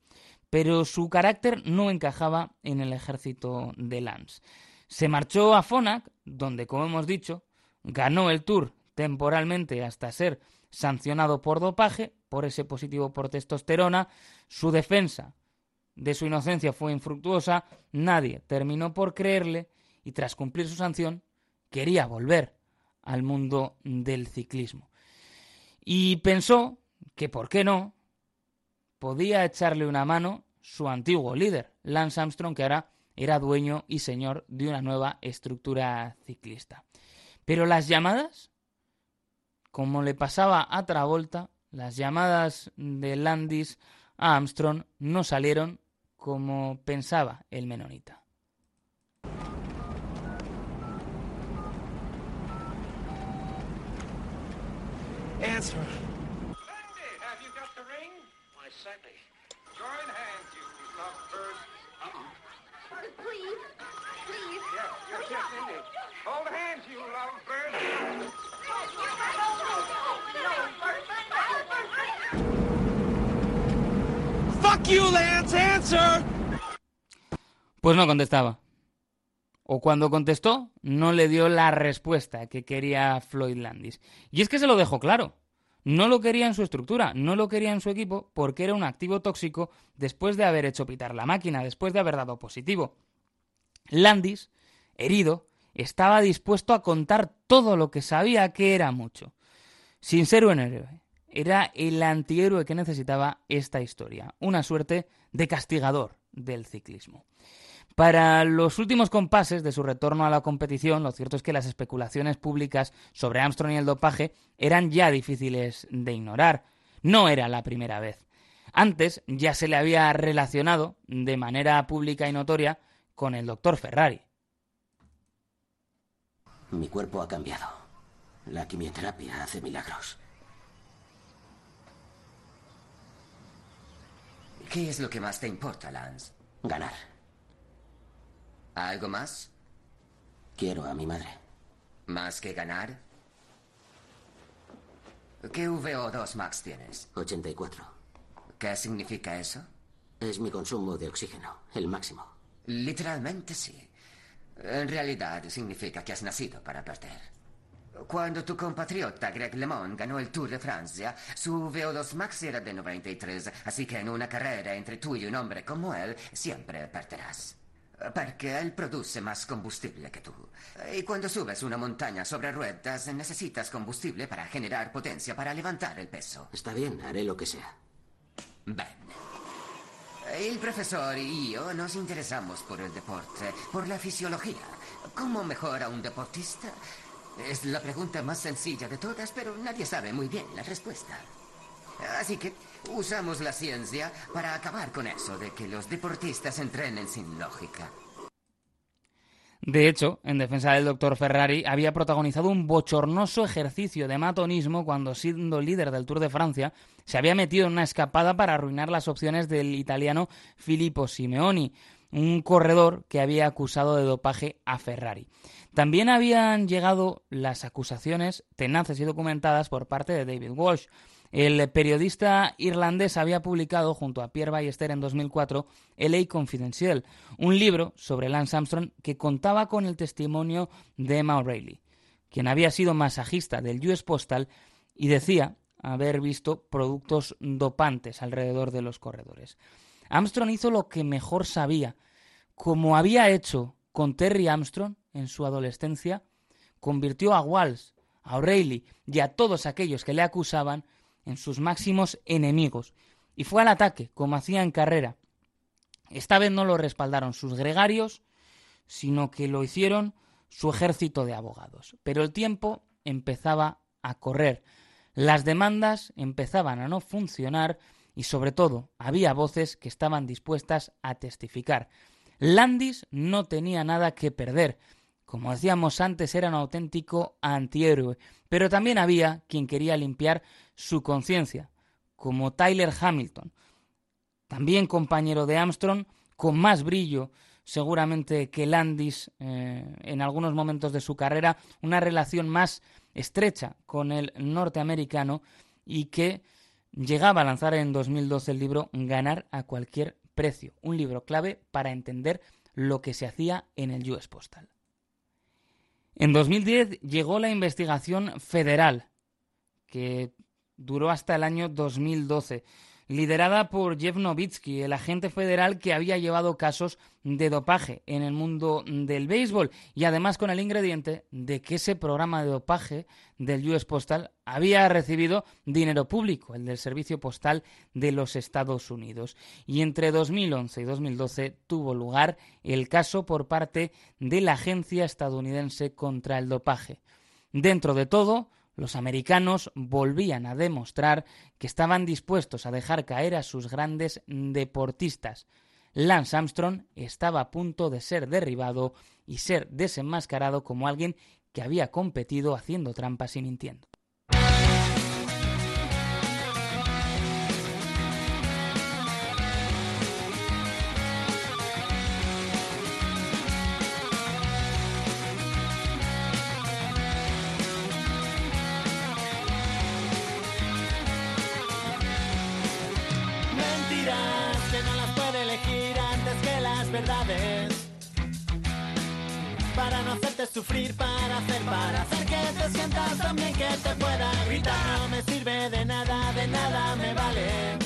pero su carácter no encajaba en el ejército de Lance. Se marchó a Fonac, donde, como hemos dicho, ganó el Tour temporalmente hasta ser sancionado por dopaje, por ese positivo por testosterona, su defensa de su inocencia fue infructuosa, nadie terminó por creerle y tras cumplir su sanción quería volver al mundo del ciclismo. Y pensó que, ¿por qué no?, podía echarle una mano su antiguo líder, Lance Armstrong, que ahora era dueño y señor de una nueva estructura ciclista. Pero las llamadas, como le pasaba a Travolta, las llamadas de Landis a Armstrong no salieron como pensaba el menonita. Answer. Pues no contestaba. O cuando contestó, no le dio la respuesta que quería Floyd Landis. Y es que se lo dejó claro. No lo quería en su estructura, no lo quería en su equipo porque era un activo tóxico después de haber hecho pitar la máquina, después de haber dado positivo. Landis, herido, estaba dispuesto a contar todo lo que sabía que era mucho. Sin ser un héroe, era el antihéroe que necesitaba esta historia, una suerte de castigador del ciclismo. Para los últimos compases de su retorno a la competición, lo cierto es que las especulaciones públicas sobre Armstrong y el dopaje eran ya difíciles de ignorar. No era la primera vez. Antes ya se le había relacionado de manera pública y notoria con el doctor Ferrari. Mi cuerpo ha cambiado. La quimioterapia hace milagros. ¿Qué es lo que más te importa, Lance? Ganar. ¿Algo más? Quiero a mi madre. ¿Más que ganar? ¿Qué VO2 max tienes? 84. ¿Qué significa eso? Es mi consumo de oxígeno, el máximo. Literalmente sí. En realidad significa que has nacido para perder. Cuando tu compatriota Greg LeMond ganó el Tour de Francia, su VO2 max era de 93, así que en una carrera entre tú y un hombre como él, siempre perderás. Porque él produce más combustible que tú. Y cuando subes una montaña sobre ruedas, necesitas combustible para generar potencia para levantar el peso. Está bien, haré lo que sea. Ben. El profesor y yo nos interesamos por el deporte, por la fisiología. ¿Cómo mejora un deportista? Es la pregunta más sencilla de todas, pero nadie sabe muy bien la respuesta. Así que usamos la ciencia para acabar con eso de que los deportistas entrenen sin lógica. De hecho, en defensa del doctor Ferrari, había protagonizado un bochornoso ejercicio de matonismo cuando, siendo líder del Tour de Francia, se había metido en una escapada para arruinar las opciones del italiano Filippo Simeoni, un corredor que había acusado de dopaje a Ferrari. También habían llegado las acusaciones tenaces y documentadas por parte de David Walsh, el periodista irlandés había publicado junto a Pierre Ballester en 2004 LA Confidential, un libro sobre Lance Armstrong que contaba con el testimonio de Emma O'Reilly, quien había sido masajista del US Postal y decía haber visto productos dopantes alrededor de los corredores. Armstrong hizo lo que mejor sabía, como había hecho con Terry Armstrong en su adolescencia, convirtió a Walsh, a O'Reilly y a todos aquellos que le acusaban en sus máximos enemigos, y fue al ataque, como hacía en carrera. Esta vez no lo respaldaron sus gregarios, sino que lo hicieron su ejército de abogados. Pero el tiempo empezaba a correr, las demandas empezaban a no funcionar y sobre todo había voces que estaban dispuestas a testificar. Landis no tenía nada que perder. Como decíamos antes, era un auténtico antihéroe, pero también había quien quería limpiar su conciencia, como Tyler Hamilton, también compañero de Armstrong, con más brillo seguramente que Landis eh, en algunos momentos de su carrera, una relación más estrecha con el norteamericano y que llegaba a lanzar en 2012 el libro Ganar a cualquier precio, un libro clave para entender lo que se hacía en el US Postal. En 2010 llegó la investigación federal, que duró hasta el año 2012 liderada por Jeff Nowitzki, el agente federal que había llevado casos de dopaje en el mundo del béisbol y además con el ingrediente de que ese programa de dopaje del US Postal había recibido dinero público, el del Servicio Postal de los Estados Unidos. Y entre 2011 y 2012 tuvo lugar el caso por parte de la Agencia Estadounidense contra el Dopaje. Dentro de todo, los americanos volvían a demostrar que estaban dispuestos a dejar caer a sus grandes deportistas. Lance Armstrong estaba a punto de ser derribado y ser desenmascarado como alguien que había competido haciendo trampas y mintiendo. Sufrir, para hacer, para hacer que te sientas también que te pueda gritar. No me sirve de nada, de nada me vale.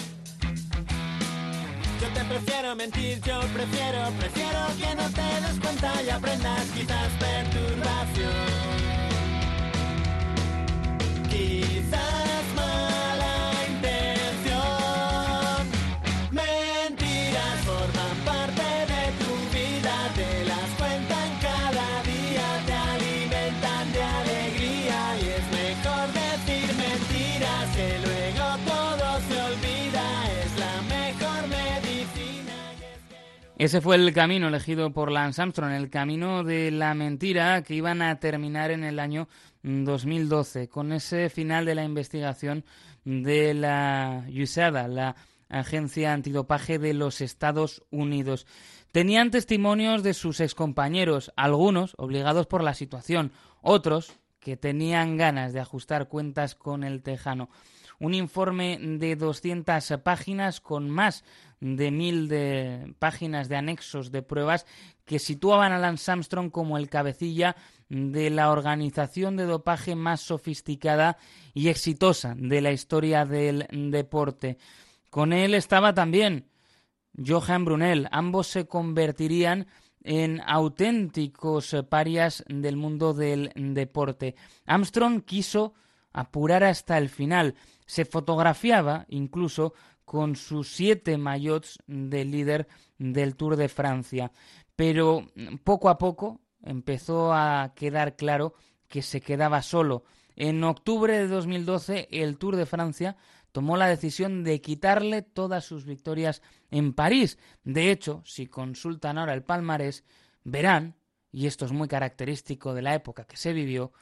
Yo te prefiero mentir, yo prefiero, prefiero que no te des cuenta y aprendas quizás perturbación. Quizás Ese fue el camino elegido por Lance Armstrong, el camino de la mentira que iban a terminar en el año 2012, con ese final de la investigación de la USADA, la Agencia Antidopaje de los Estados Unidos. Tenían testimonios de sus excompañeros, algunos obligados por la situación, otros que tenían ganas de ajustar cuentas con el tejano. Un informe de 200 páginas con más de mil de páginas de anexos de pruebas que situaban a Lance Armstrong como el cabecilla de la organización de dopaje más sofisticada y exitosa de la historia del deporte. Con él estaba también Johan Brunel. Ambos se convertirían en auténticos parias del mundo del deporte. Armstrong quiso apurar hasta el final. Se fotografiaba incluso con sus siete maillots de líder del Tour de Francia. Pero poco a poco empezó a quedar claro que se quedaba solo. En octubre de 2012 el Tour de Francia tomó la decisión de quitarle todas sus victorias en París. De hecho, si consultan ahora el palmarés, verán, y esto es muy característico de la época que se vivió,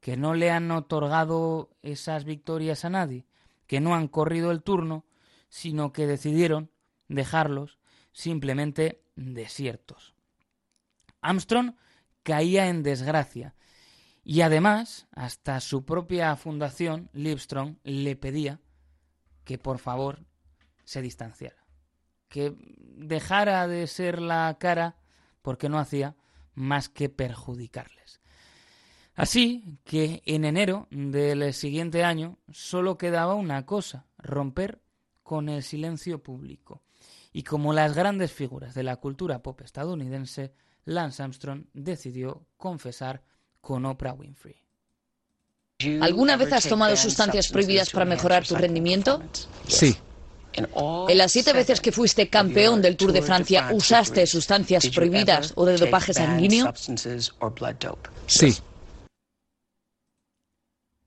que no le han otorgado esas victorias a nadie, que no han corrido el turno, sino que decidieron dejarlos simplemente desiertos. Armstrong caía en desgracia y además hasta su propia fundación, Livestrong, le pedía que por favor se distanciara, que dejara de ser la cara porque no hacía más que perjudicarles. Así que en enero del siguiente año solo quedaba una cosa, romper con el silencio público. Y como las grandes figuras de la cultura pop estadounidense, Lance Armstrong decidió confesar con Oprah Winfrey. ¿Alguna vez has tomado sustancias prohibidas para mejorar tu rendimiento? Sí. En las siete veces que fuiste campeón del Tour de Francia, ¿usaste sustancias prohibidas o de dopaje sanguíneo? Sí.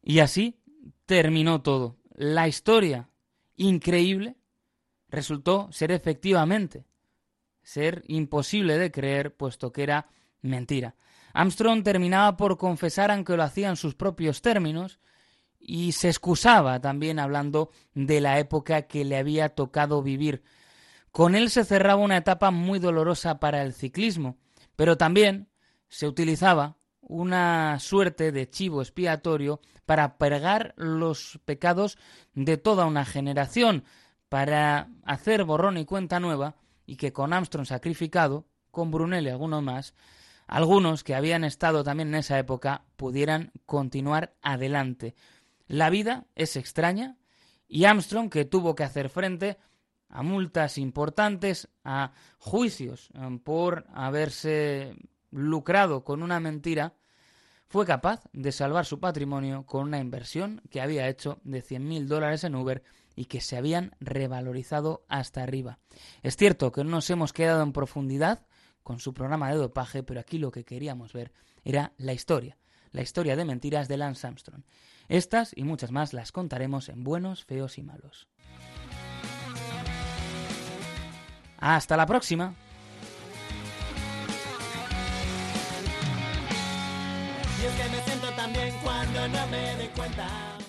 Y así terminó todo. La historia increíble resultó ser efectivamente ser imposible de creer, puesto que era mentira. Armstrong terminaba por confesar, aunque lo hacía en sus propios términos, y se excusaba también hablando de la época que le había tocado vivir. Con él se cerraba una etapa muy dolorosa para el ciclismo, pero también se utilizaba una suerte de chivo expiatorio para pergar los pecados de toda una generación, para hacer borrón y cuenta nueva, y que con Armstrong sacrificado, con Brunel y algunos más, algunos que habían estado también en esa época pudieran continuar adelante. La vida es extraña y Armstrong, que tuvo que hacer frente a multas importantes, a juicios eh, por haberse lucrado con una mentira, fue capaz de salvar su patrimonio con una inversión que había hecho de 100.000 dólares en Uber y que se habían revalorizado hasta arriba. Es cierto que no nos hemos quedado en profundidad con su programa de dopaje, pero aquí lo que queríamos ver era la historia, la historia de mentiras de Lance Armstrong. Estas y muchas más las contaremos en Buenos, Feos y Malos. Hasta la próxima. Y es que me siento tan bien cuando no me doy cuenta.